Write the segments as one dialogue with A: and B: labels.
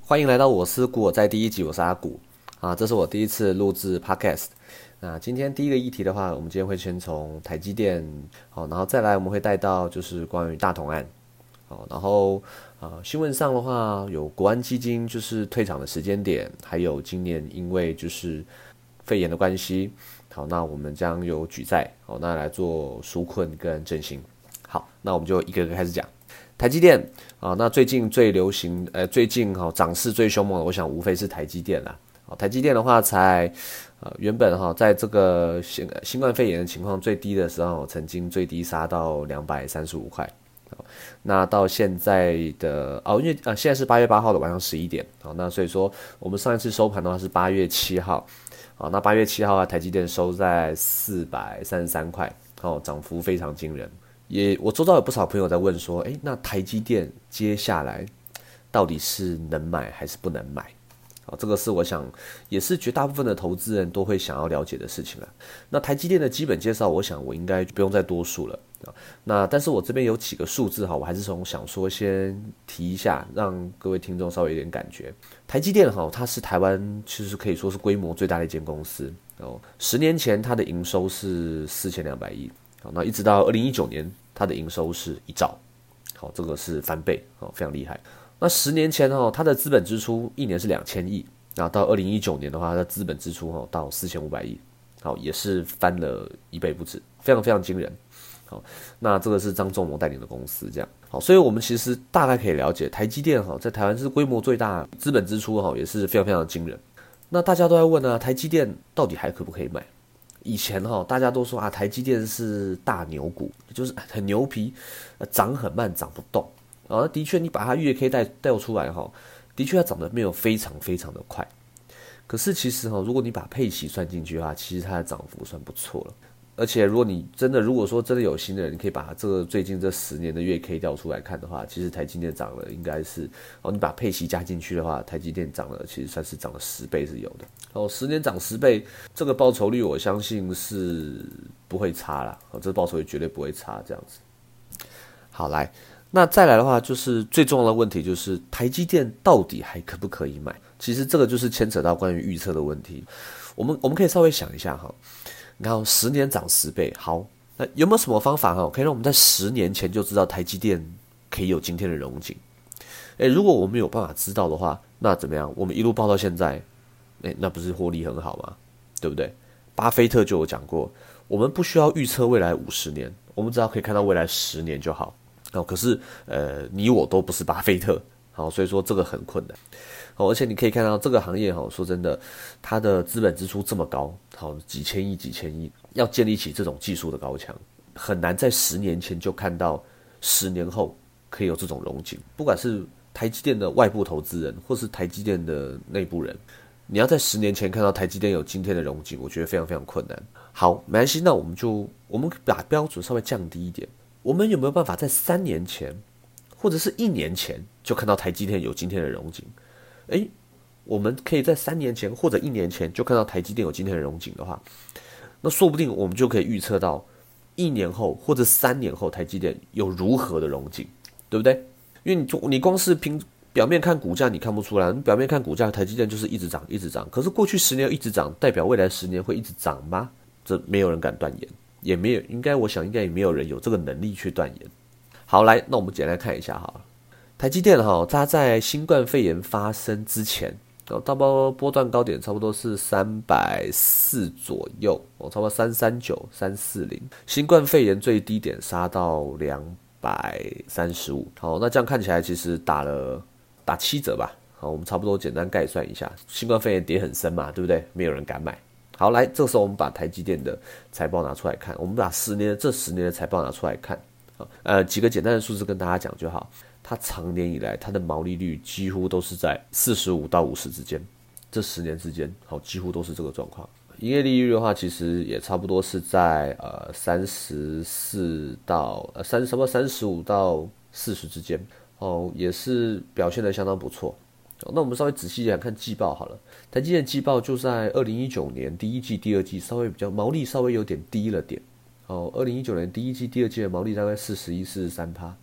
A: 欢迎来到我思故我在第一集，我是阿古啊，这是我第一次录制 podcast。那今天第一个议题的话，我们今天会先从台积电，好，然后再来我们会带到就是关于大同案，好，然后啊新闻上的话有国安基金就是退场的时间点，还有今年因为就是肺炎的关系，好，那我们将有举债，好，那来做纾困跟振兴。好，那我们就一个个开始讲。台积电啊，那最近最流行，呃，最近哈涨势最凶猛的，我想无非是台积电啦。哦，台积电的话，才呃原本哈在这个新新冠肺炎的情况最低的时候，曾经最低杀到两百三十五块。那到现在的哦，因为啊现在是八月八号的晚上十一点，好，那所以说我们上一次收盘的话是八月七号，啊，那八月七号啊，台积电收在四百三十三块，哦，涨幅非常惊人。也，我周遭有不少朋友在问说，诶，那台积电接下来到底是能买还是不能买？啊，这个是我想也是绝大部分的投资人都会想要了解的事情了。那台积电的基本介绍，我想我应该不用再多说了啊。那但是我这边有几个数字哈，我还是从想说先提一下，让各位听众稍微有点感觉。台积电哈，它是台湾其实可以说是规模最大的一间公司哦。十年前它的营收是四千两百亿，好，那一直到二零一九年。它的营收是一兆，好，这个是翻倍，哦，非常厉害。那十年前哦，它的资本支出一年是两千亿，那到二零一九年的话，它的资本支出哦到四千五百亿，好，也是翻了一倍不止，非常非常惊人。好，那这个是张仲谋带领的公司，这样好，所以我们其实大概可以了解，台积电哈在台湾是规模最大，资本支出哈也是非常非常惊人。那大家都在问呢，台积电到底还可不可以买？以前哈，大家都说啊，台积电是大牛股，就是很牛皮，涨很慢，涨不动。啊，的确，你把它月 K 带带出来哈，的确它涨得没有非常非常的快。可是其实哈，如果你把佩奇算进去的话，其实它的涨幅算不错了。而且，如果你真的，如果说真的有心的人，你可以把这个最近这十年的月 K 调出来看的话，其实台积电涨了，应该是哦，你把配息加进去的话，台积电涨了，其实算是涨了十倍是有的。哦，十年涨十倍，这个报酬率我相信是不会差了。哦，这报酬率绝对不会差，这样子。好，来，那再来的话，就是最重要的问题就是台积电到底还可不可以买？其实这个就是牵扯到关于预测的问题。我们我们可以稍微想一下哈。然后十年涨十倍，好，那有没有什么方法哈，可以让我们在十年前就知道台积电可以有今天的荣景？诶，如果我们有办法知道的话，那怎么样？我们一路报到现在，诶，那不是获利很好吗？对不对？巴菲特就有讲过，我们不需要预测未来五十年，我们只要可以看到未来十年就好。哦，可是呃，你我都不是巴菲特，好，所以说这个很困难。哦，而且你可以看到这个行业哈，说真的，它的资本支出这么高，好几千亿、几千亿，要建立起这种技术的高墙，很难在十年前就看到十年后可以有这种融景。不管是台积电的外部投资人，或是台积电的内部人，你要在十年前看到台积电有今天的融景，我觉得非常非常困难。好，没关系，那我们就我们把标准稍微降低一点，我们有没有办法在三年前，或者是一年前就看到台积电有今天的荣景？诶，我们可以在三年前或者一年前就看到台积电有今天的荣景的话，那说不定我们就可以预测到一年后或者三年后台积电有如何的荣景，对不对？因为你就你光是凭表面看股价，你看不出来。你表面看股价，台积电就是一直涨，一直涨。可是过去十年一直涨，代表未来十年会一直涨吗？这没有人敢断言，也没有应该，我想应该也没有人有这个能力去断言。好，来，那我们简单看一下哈。台积电哈，它在新冠肺炎发生之前，哦，大波波段高点差不多是三百四左右，哦，差不多三三九三四零。新冠肺炎最低点杀到两百三十五，好，那这样看起来其实打了打七折吧。好，我们差不多简单概算一下，新冠肺炎跌很深嘛，对不对？没有人敢买。好，来，这时候我们把台积电的财报拿出来看，我们把十年这十年的财报拿出来看，呃，几个简单的数字跟大家讲就好。它长年以来，它的毛利率几乎都是在四十五到五十之间，这十年之间，好，几乎都是这个状况。营业利率的话，其实也差不多是在呃三十四到呃三什么三十五到四十之间，哦，也是表现的相当不错。那我们稍微仔细一点看季报好了，台积电季报就在二零一九年第一季、第二季稍微比较毛利稍微有点低了点，哦，二零一九年第一季、第二季的毛利大概四十一、四十三趴。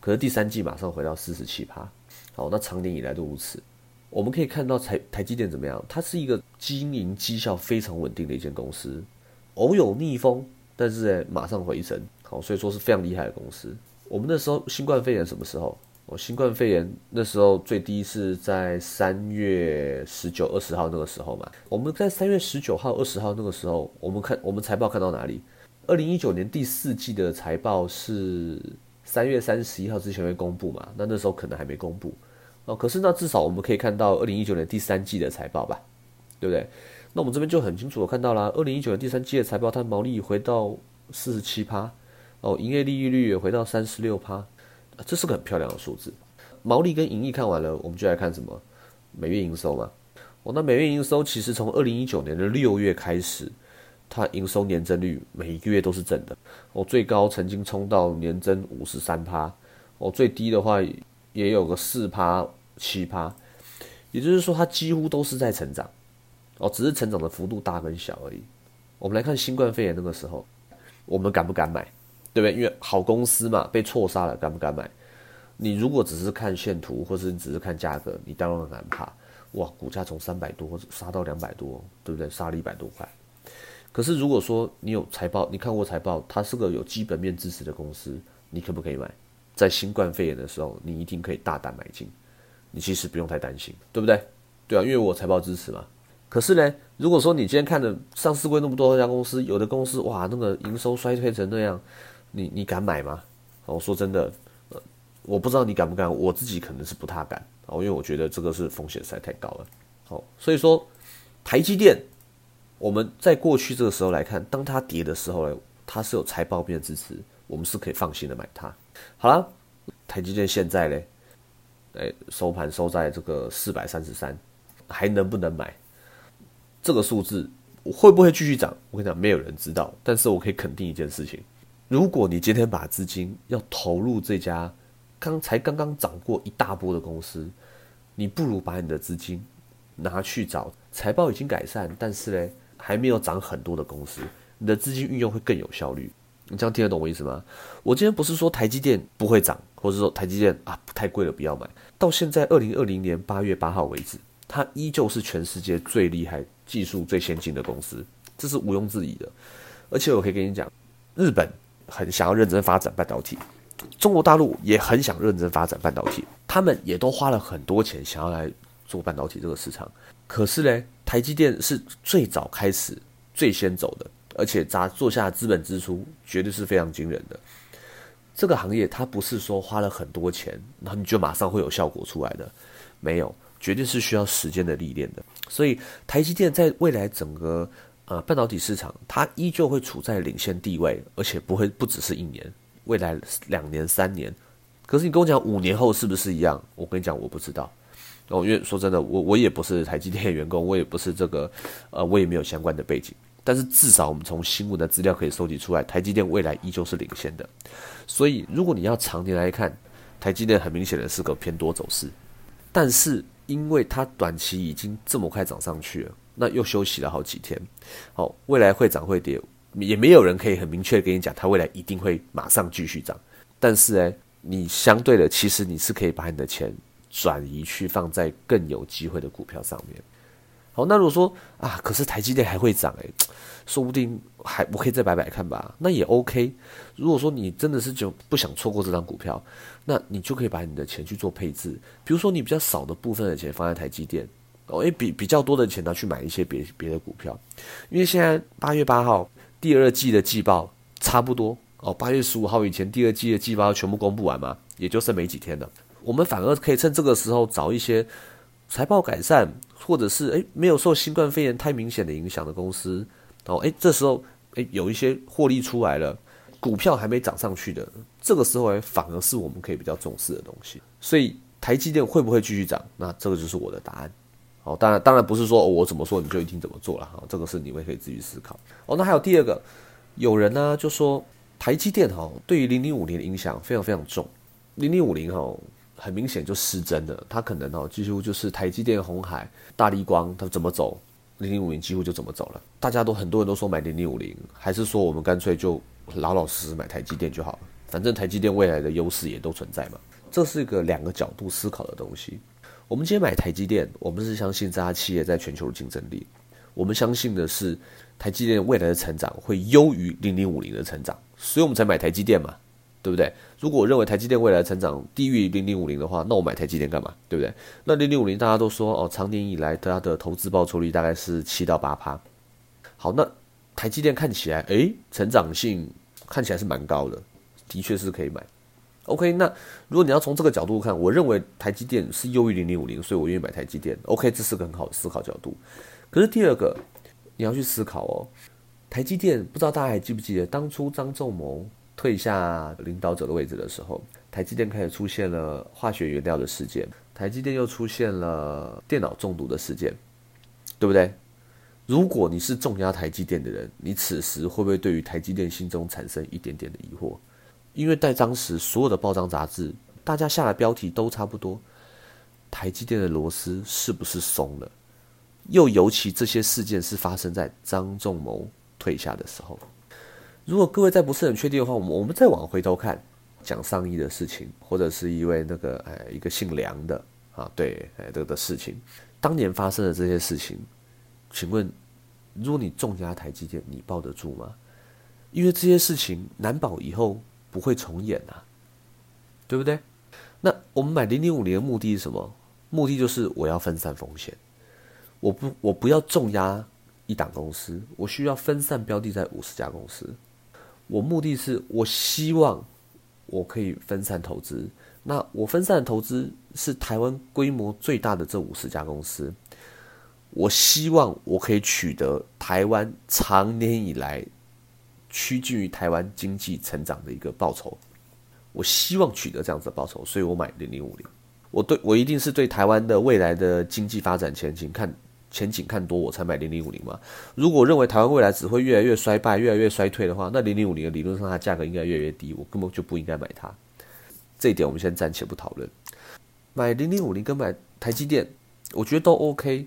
A: 可是第三季马上回到四十七趴，好，那长年以来都如此，我们可以看到台台积电怎么样？它是一个经营绩效非常稳定的一间公司，偶有逆风，但是马上回升，好，所以说是非常厉害的公司。我们那时候新冠肺炎什么时候？哦，新冠肺炎那时候最低是在三月十九、二十号那个时候嘛。我们在三月十九号、二十号那个时候，我们看我们财报看到哪里？二零一九年第四季的财报是三月三十一号之前会公布嘛？那那时候可能还没公布哦。可是那至少我们可以看到二零一九年第三季的财报吧，对不对？那我们这边就很清楚的看到了，二零一九年第三季的财报，它毛利回到四十七趴，哦，营业利率也回到三十六趴。这是个很漂亮的数字，毛利跟盈利看完了，我们就来看什么每月营收嘛。哦，那每月营收其实从二零一九年的六月开始，它营收年增率每一个月都是正的。哦，最高曾经冲到年增五十三趴，哦，最低的话也有个四趴七趴，也就是说它几乎都是在成长。哦，只是成长的幅度大跟小而已。我们来看新冠肺炎那个时候，我们敢不敢买？对不对？因为好公司嘛，被错杀了，敢不敢买？你如果只是看线图，或是你只是看价格，你当然很怕。哇，股价从三百多杀到两百多，对不对？杀了一百多块。可是如果说你有财报，你看过财报，它是个有基本面支持的公司，你可不可以买？在新冠肺炎的时候，你一定可以大胆买进。你其实不用太担心，对不对？对啊，因为我财报支持嘛。可是呢，如果说你今天看的上市柜那么多家公司，有的公司哇，那个营收衰退成那样。你你敢买吗？我说真的，我不知道你敢不敢，我自己可能是不太敢哦，因为我觉得这个是风险实在太高了。好，所以说台积电，我们在过去这个时候来看，当它跌的时候呢，它是有财报面支持，我们是可以放心的买它。好了，台积电现在嘞，哎，收盘收在这个四百三十三，还能不能买？这个数字会不会继续涨？我跟你讲，没有人知道，但是我可以肯定一件事情。如果你今天把资金要投入这家刚才刚刚涨过一大波的公司，你不如把你的资金拿去找财报已经改善，但是呢还没有涨很多的公司，你的资金运用会更有效率。你这样听得懂我意思吗？我今天不是说台积电不会涨，或者说台积电啊太贵了不要买。到现在二零二零年八月八号为止，它依旧是全世界最厉害、技术最先进的公司，这是毋庸置疑的。而且我可以跟你讲，日本。很想要认真发展半导体，中国大陆也很想认真发展半导体，他们也都花了很多钱想要来做半导体这个市场。可是呢，台积电是最早开始、最先走的，而且砸做下资本支出绝对是非常惊人的。这个行业它不是说花了很多钱，然后你就马上会有效果出来的，没有，绝对是需要时间的历练的。所以台积电在未来整个。呃，半导体市场它依旧会处在领先地位，而且不会不只是一年，未来两年、三年。可是你跟我讲五年后是不是一样？我跟你讲，我不知道。哦，因为说真的，我我也不是台积电员工，我也不是这个，呃，我也没有相关的背景。但是至少我们从新闻的资料可以收集出来，台积电未来依旧是领先的。所以如果你要常年来看，台积电很明显的是个偏多走势。但是因为它短期已经这么快涨上去了。那又休息了好几天，好，未来会涨会跌，也没有人可以很明确的跟你讲，它未来一定会马上继续涨。但是呢，你相对的，其实你是可以把你的钱转移去放在更有机会的股票上面。好，那如果说啊，可是台积电还会涨诶，说不定还我可以再摆摆看吧，那也 OK。如果说你真的是就不想错过这张股票，那你就可以把你的钱去做配置，比如说你比较少的部分的钱放在台积电。哦，诶，比比较多的钱拿去买一些别别的股票，因为现在八月八号第二季的季报差不多哦，八月十五号以前第二季的季报全部公布完嘛，也就剩没几天了。我们反而可以趁这个时候找一些财报改善，或者是诶没有受新冠肺炎太明显的影响的公司哦，诶这时候诶有一些获利出来了，股票还没涨上去的，这个时候诶反而是我们可以比较重视的东西。所以台积电会不会继续涨？那这个就是我的答案。哦，当然，当然不是说我怎么说你就一定怎么做了哈，这个是你们可以自己思考。哦，那还有第二个，有人呢就说台积电哈对于零零五零的影响非常非常重，零零五零哈很明显就失真了，它可能哦几乎就是台积电、红海、大力光它怎么走，零零五零几乎就怎么走了。大家都很多人都说买零零五零，还是说我们干脆就老老实实买台积电就好了，反正台积电未来的优势也都存在嘛。这是一个两个角度思考的东西。我们今天买台积电，我们是相信这家企业在全球的竞争力，我们相信的是台积电未来的成长会优于零零五零的成长，所以我们才买台积电嘛，对不对？如果我认为台积电未来的成长低于零零五零的话，那我买台积电干嘛？对不对？那零零五零大家都说哦，长年以来它的投资报酬率大概是七到八趴。好，那台积电看起来，诶，成长性看起来是蛮高的，的确是可以买。OK，那如果你要从这个角度看，我认为台积电是优于零零五零，所以我愿意买台积电。OK，这是个很好的思考角度。可是第二个，你要去思考哦，台积电不知道大家还记不记得，当初张仲谋退下领导者的位置的时候，台积电开始出现了化学原料的事件，台积电又出现了电脑中毒的事件，对不对？如果你是重压台积电的人，你此时会不会对于台积电心中产生一点点的疑惑？因为在当时所有的报章杂志，大家下的标题都差不多，台积电的螺丝是不是松了？又尤其这些事件是发生在张仲谋退下的时候。如果各位再不是很确定的话，我们我们再往回头看，讲上亿的事情，或者是一位那个哎一个姓梁的啊，对哎这个的事情，当年发生的这些事情，请问，如果你重压台积电，你抱得住吗？因为这些事情难保以后。不会重演呐，对不对？那我们买零零五零的目的是什么？目的就是我要分散风险，我不我不要重压一档公司，我需要分散标的在五十家公司。我目的是我希望我可以分散投资，那我分散投资是台湾规模最大的这五十家公司。我希望我可以取得台湾长年以来。趋近于台湾经济成长的一个报酬，我希望取得这样子的报酬，所以我买零零五零。我对我一定是对台湾的未来的经济发展前景看前景看多，我才买零零五零嘛。如果认为台湾未来只会越来越衰败、越来越衰退的话，那零零五零的理论上它价格应该越来越低，我根本就不应该买它。这一点我们先暂且不讨论。买零零五零跟买台积电，我觉得都 OK，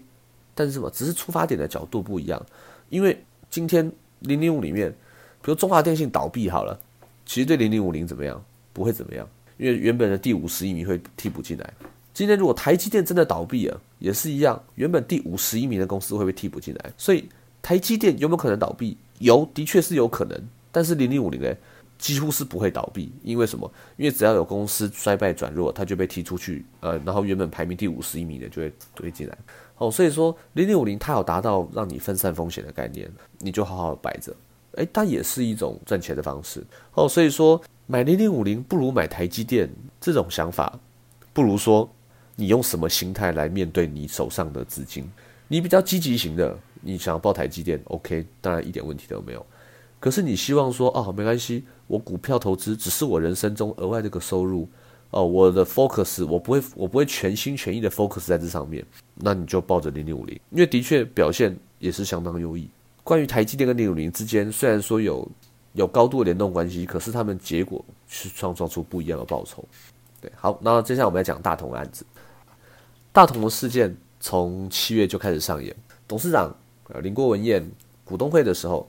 A: 但是什么？只是出发点的角度不一样。因为今天零零五里面。比如中华电信倒闭好了，其实对零零五零怎么样？不会怎么样，因为原本的第五十亿米会替补进来。今天如果台积电真的倒闭了，也是一样，原本第五十一名的公司会被替补进来。所以台积电有没有可能倒闭？有，的确是有可能。但是零零五零呢，几乎是不会倒闭，因为什么？因为只要有公司衰败转弱，它就被踢出去，呃，然后原本排名第五十一名的就会推进来。哦，所以说零零五零它有达到让你分散风险的概念，你就好好摆着。哎，它也是一种赚钱的方式哦。所以说，买零零五零不如买台积电，这种想法，不如说你用什么心态来面对你手上的资金？你比较积极型的，你想要报台积电，OK，当然一点问题都没有。可是你希望说，哦，没关系，我股票投资只是我人生中额外的一个收入哦，我的 focus 我不会，我不会全心全意的 focus 在这上面，那你就抱着零零五零，因为的确表现也是相当优异。关于台积电跟零五零之间，虽然说有有高度的联动关系，可是他们结果是创造出不一样的报酬。对，好，那接下来我们来讲大同案子。大同的事件从七月就开始上演，董事长呃林国文彦股东会的时候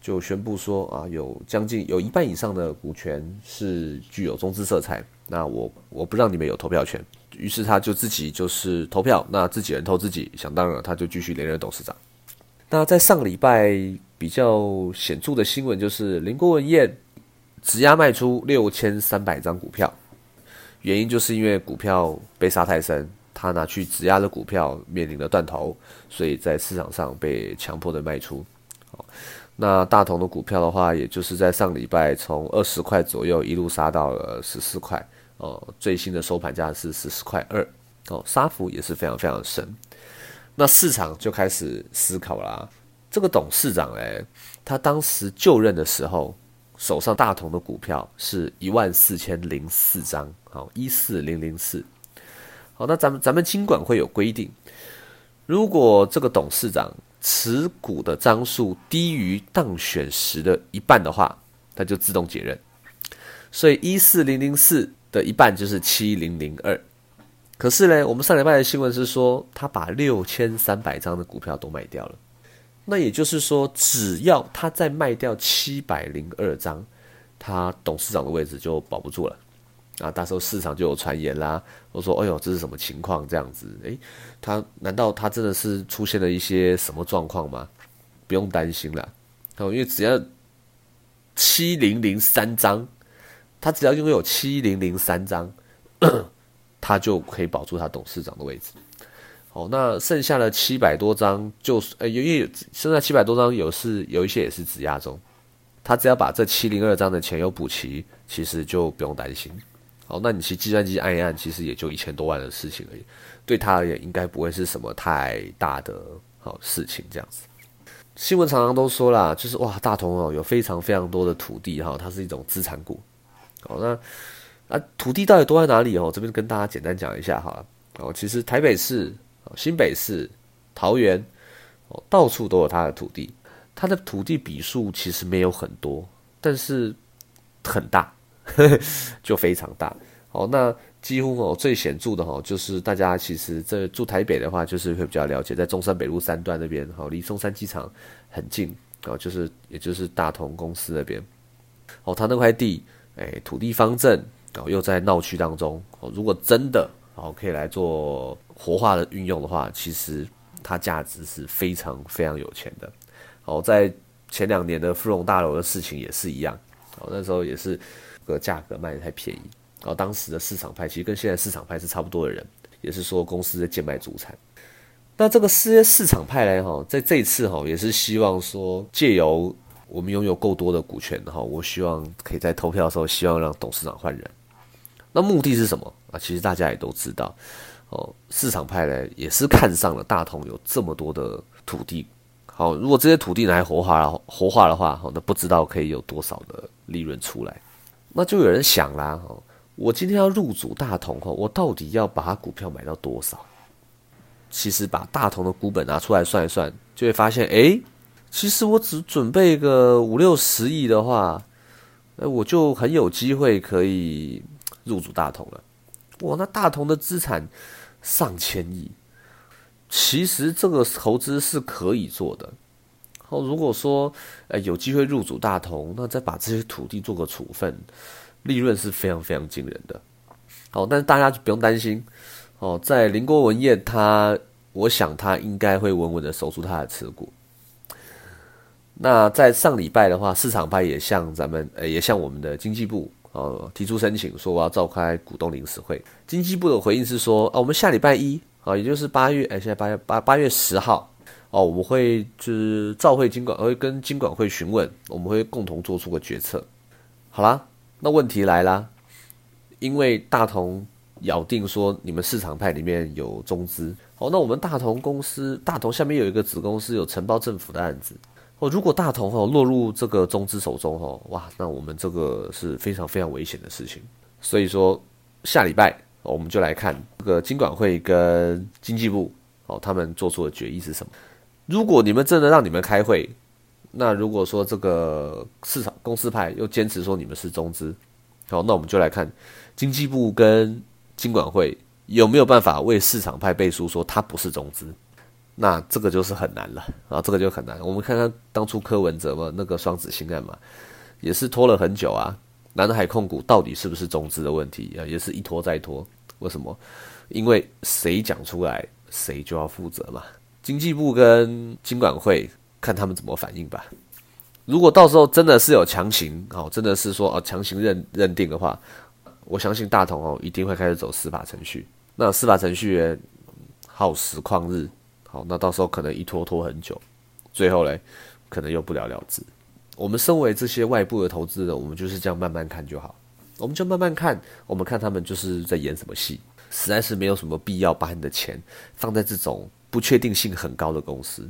A: 就宣布说啊，有将近有一半以上的股权是具有中资色彩，那我我不让你们有投票权，于是他就自己就是投票，那自己人投自己，想当然他就继续连任董事长。那在上个礼拜比较显著的新闻就是林国文燕直押卖出六千三百张股票，原因就是因为股票被杀太深，他拿去质押的股票面临了断头，所以在市场上被强迫的卖出。好，那大同的股票的话，也就是在上礼拜从二十块左右一路杀到了十四块，哦，最新的收盘价是十四块二，哦，杀幅也是非常非常深。那市场就开始思考啦。这个董事长哎，他当时就任的时候，手上大同的股票是一万四千零四张，好一四零零四。好，那咱们咱们金管会有规定，如果这个董事长持股的张数低于当选时的一半的话，他就自动解任。所以一四零零四的一半就是七零零二。可是呢，我们上礼拜的新闻是说，他把六千三百张的股票都卖掉了。那也就是说，只要他再卖掉七百零二张，他董事长的位置就保不住了。啊，那时候市场就有传言啦，我说，哎呦，这是什么情况？这样子，诶，他难道他真的是出现了一些什么状况吗？不用担心啦，因为只要七零零三张，他只要拥有七零零三张，他就可以保住他董事长的位置。哦，那剩下的七百多张，就是呃，因为剩下七百多张有是有一些也是质押中，他只要把这七零二张的钱又补齐，其实就不用担心。好，那你其实计算机按一按，其实也就一千多万的事情而已，对他而言应该不会是什么太大的好事情。这样子，新闻常常都说啦，就是哇，大同哦有非常非常多的土地哈，它是一种资产股。好，那啊土地到底多在哪里哦？这边跟大家简单讲一下哈。哦，其实台北市、新北市、桃园哦，到处都有它的土地，它的土地笔数其实没有很多，但是很大。就非常大，好，那几乎哦最显著的哈，就是大家其实这住台北的话，就是会比较了解，在中山北路三段那边，好，离松山机场很近，哦，就是也就是大同公司那边，哦，他那块地，哎，土地方正，哦，又在闹区当中，哦，如果真的哦可以来做活化的运用的话，其实它价值是非常非常有钱的，哦，在前两年的富荣大楼的事情也是一样，哦，那时候也是。个价格卖的太便宜，然后当时的市场派其实跟现在市场派是差不多的人，也是说公司在贱卖主产。那这个市市场派呢，哈，在这一次哈，也是希望说借由我们拥有够多的股权哈，我希望可以在投票的时候，希望让董事长换人。那目的是什么啊？其实大家也都知道，哦，市场派呢也是看上了大同有这么多的土地，好，如果这些土地拿来活化了，活化的话，好，那不知道可以有多少的利润出来。那就有人想啦，哈，我今天要入主大同，哈，我到底要把股票买到多少？其实把大同的股本拿出来算一算，就会发现，哎，其实我只准备个五六十亿的话，那，我就很有机会可以入主大同了。哇，那大同的资产上千亿，其实这个投资是可以做的。哦，如果说，呃，有机会入主大同，那再把这些土地做个处分，利润是非常非常惊人的。好，但是大家就不用担心。哦，在林国文业，他，我想他应该会稳稳的守住他的持股。那在上礼拜的话，市场派也向咱们，呃，也向我们的经济部，呃，提出申请，说我要召开股东临时会。经济部的回应是说，啊，我们下礼拜一，啊，也就是八月，哎，现在八月八八月十号。哦，我们会就是召会经管，会跟经管会询问，我们会共同做出个决策。好啦，那问题来啦，因为大同咬定说你们市场派里面有中资，哦，那我们大同公司，大同下面有一个子公司有承包政府的案子，哦，如果大同哈落入这个中资手中哈，哇，那我们这个是非常非常危险的事情。所以说下礼拜我们就来看这个经管会跟经济部哦，他们做出的决议是什么。如果你们真的让你们开会，那如果说这个市场公司派又坚持说你们是中资，好，那我们就来看经济部跟经管会有没有办法为市场派背书说他不是中资，那这个就是很难了啊，这个就很难。我们看看当初柯文哲嘛，那个双子星案嘛，也是拖了很久啊。南海控股到底是不是中资的问题啊，也是一拖再拖。为什么？因为谁讲出来，谁就要负责嘛。经济部跟金管会看他们怎么反应吧。如果到时候真的是有强行哦，真的是说哦强行认认定的话，我相信大同哦一定会开始走司法程序。那司法程序耗时旷日，好，那到时候可能一拖拖很久，最后嘞可能又不了了之。我们身为这些外部的投资人，我们就是这样慢慢看就好，我们就慢慢看，我们看他们就是在演什么戏，实在是没有什么必要把你的钱放在这种。不确定性很高的公司，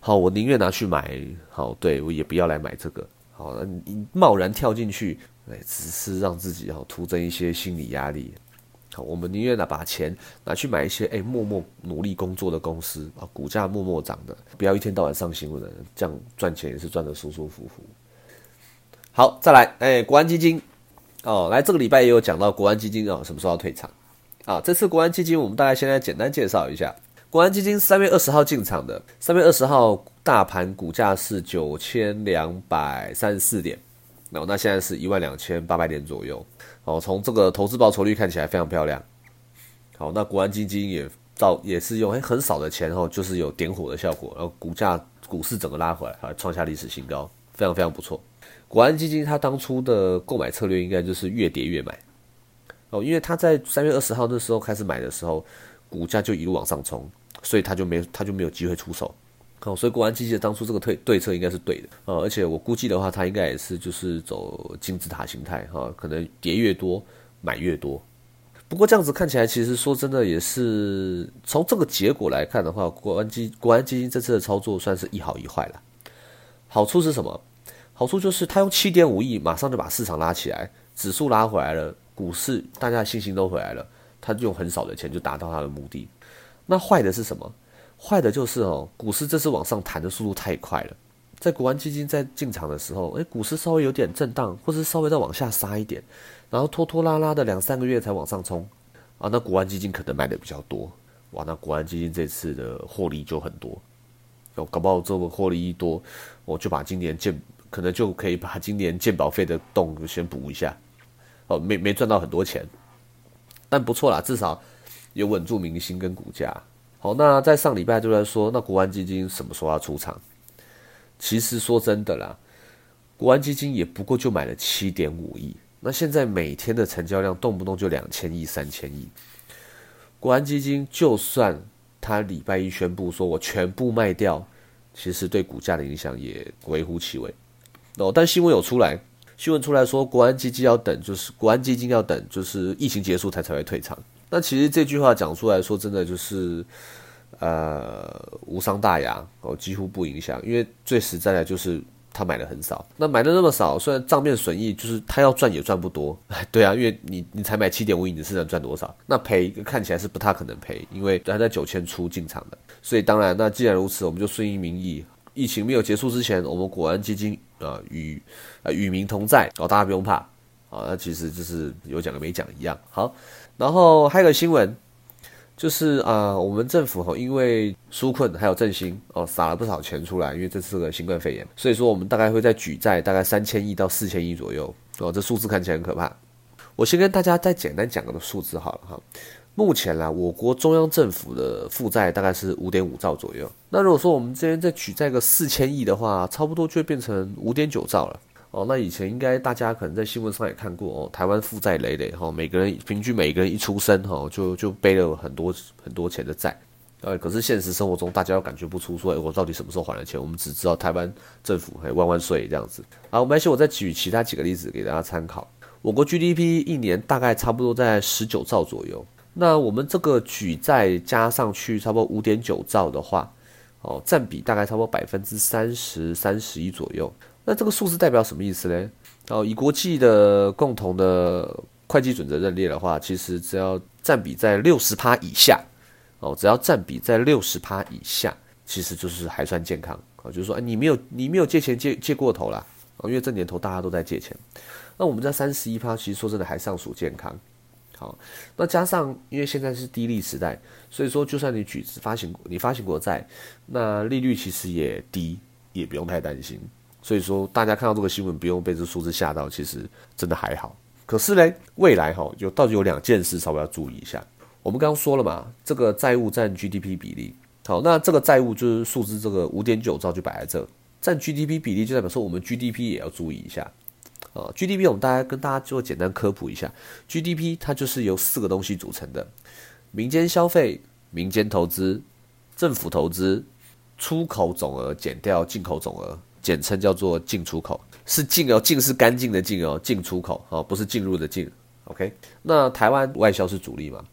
A: 好，我宁愿拿去买，好，对我也不要来买这个，好，那你贸然跳进去，哎，只是让自己好徒增一些心理压力，好，我们宁愿拿把钱拿去买一些，哎，默默努力工作的公司啊，股价默默涨的，不要一天到晚上新闻的，这样赚钱也是赚得舒舒服服。好，再来，哎，国安基金，哦，来这个礼拜也有讲到国安基金啊，什么时候要退场？啊，这次国安基金我们大概现在简单介绍一下。国安基金三月二十号进场的，三月二十号大盘股价是九千两百三十四点，哦，那现在是一万两千八百点左右。哦，从这个投资报酬率看起来非常漂亮。好，那国安基金也造也是用很少的钱哦，就是有点火的效果，然后股价股市整个拉回来，啊，创下历史新高，非常非常不错。国安基金它当初的购买策略应该就是越跌越买。哦，因为他在三月二十号那时候开始买的时候，股价就一路往上冲，所以他就没他就没有机会出手。哦，所以国安基金当初这个对对策应该是对的。呃，而且我估计的话，他应该也是就是走金字塔形态哈，可能跌越多买越多。不过这样子看起来，其实说真的也是从这个结果来看的话，国安基国安基金这次的操作算是一好一坏了。好处是什么？好处就是他用七点五亿马上就把市场拉起来，指数拉回来了。股市大家的信心都回来了，他用很少的钱就达到他的目的。那坏的是什么？坏的就是哦，股市这次往上弹的速度太快了。在国安基金在进场的时候，诶，股市稍微有点震荡，或是稍微再往下杀一点，然后拖拖拉拉的两三个月才往上冲啊。那国安基金可能买的比较多，哇，那国安基金这次的获利就很多。哦，搞不好这个获利一多，我就把今年建可能就可以把今年建保费的洞先补一下。哦，没没赚到很多钱，但不错啦，至少有稳住民心跟股价。好，那在上礼拜就在说，那国安基金什么时候要出场？其实说真的啦，国安基金也不过就买了七点五亿，那现在每天的成交量动不动就两千亿、三千亿。国安基金就算他礼拜一宣布说我全部卖掉，其实对股价的影响也微乎其微。哦，但新闻有出来。新闻出来说，国安基金要等，就是国安基金要等，就是疫情结束才才会退场。那其实这句话讲出来说，真的就是，呃，无伤大雅哦，几乎不影响。因为最实在的就是他买的很少，那买的那么少，虽然账面损益就是他要赚也赚不多。对啊，因为你你才买七点五亿，你是能赚多少？那赔看起来是不太可能赔，因为他在九千出进场的。所以当然，那既然如此，我们就顺应民意。疫情没有结束之前，我们国安基金啊与啊与民同在哦，大家不用怕啊。那其实就是有讲跟没讲一样。好，然后还有个新闻，就是啊，我们政府哈因为纾困还有振兴哦，撒了不少钱出来，因为这次个新冠肺炎，所以说我们大概会在举债大概三千亿到四千亿左右哦，这数字看起来很可怕。我先跟大家再简单讲个数字好了哈。目前啦，我国中央政府的负债大概是五点五兆左右。那如果说我们这边再举债个四千亿的话，差不多就会变成五点九兆了。哦，那以前应该大家可能在新闻上也看过哦，台湾负债累累哈，每个人平均每个人一出生哈，就就背了很多很多钱的债。呃，可是现实生活中大家又感觉不出说，我到底什么时候还了钱？我们只知道台湾政府还万万岁这样子。好，没关系，我再举其他几个例子给大家参考。我国 GDP 一年大概差不多在十九兆左右。那我们这个举债加上去差不多五点九兆的话，哦，占比大概差不多百分之三十三十一左右。那这个数字代表什么意思呢？哦，以国际的共同的会计准则认列的话，其实只要占比在六十趴以下，哦，只要占比在六十趴以下，其实就是还算健康。哦，就是说，哎，你没有你没有借钱借借过头啦，哦，因为这年头大家都在借钱。那我们在三十一趴，其实说真的还尚属健康。好，那加上因为现在是低利时代，所以说就算你举发行你发行国债，那利率其实也低，也不用太担心。所以说大家看到这个新闻，不用被这数字吓到，其实真的还好。可是呢，未来哈，有到底有两件事稍微要注意一下。我们刚刚说了嘛，这个债务占 GDP 比例，好，那这个债务就是数字这个五点九兆就摆在这，占 GDP 比例就代表说我们 GDP 也要注意一下。啊，GDP 我们大家跟大家做简单科普一下，GDP 它就是由四个东西组成的：民间消费、民间投资、政府投资、出口总额减掉进口总额，简称叫做进出口。是进哦，进是干净的进哦，进出口哦，不是进入的进。OK，那台湾外销是主力嘛？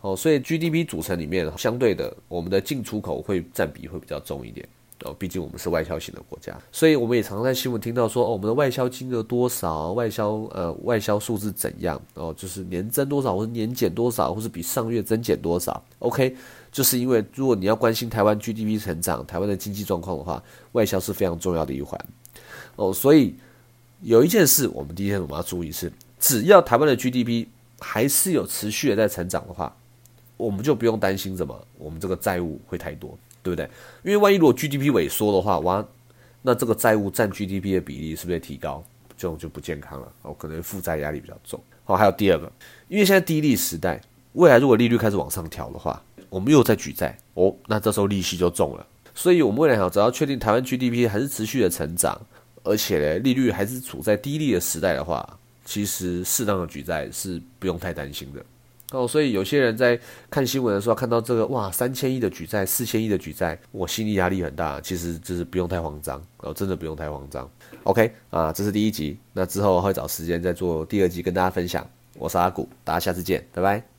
A: 哦，所以 GDP 组成里面相对的，我们的进出口会占比会比较重一点。哦，毕竟我们是外销型的国家，所以我们也常常在新闻听到说，哦，我们的外销金额多少，外销呃外销数字怎样，哦，就是年增多少，或者年减多少，或是比上月增减多少。OK，就是因为如果你要关心台湾 GDP 成长、台湾的经济状况的话，外销是非常重要的一环。哦，所以有一件事，我们第一天我们要注意是，只要台湾的 GDP 还是有持续的在成长的话，我们就不用担心什么，我们这个债务会太多。对不对？因为万一如果 GDP 萎缩的话，哇，那这个债务占 GDP 的比例是不是提高？这种就不健康了哦，可能负债压力比较重。好，还有第二个，因为现在低利时代，未来如果利率开始往上调的话，我们又在举债哦，那这时候利息就重了。所以，我们未来想只要确定台湾 GDP 还是持续的成长，而且呢利率还是处在低利的时代的话，其实适当的举债是不用太担心的。哦，所以有些人在看新闻的时候看到这个哇，三千亿的举债，四千亿的举债，我心理压力很大。其实就是不用太慌张，哦，真的不用太慌张。OK 啊，这是第一集，那之后会找时间再做第二集跟大家分享。我是阿古，大家下次见，拜拜。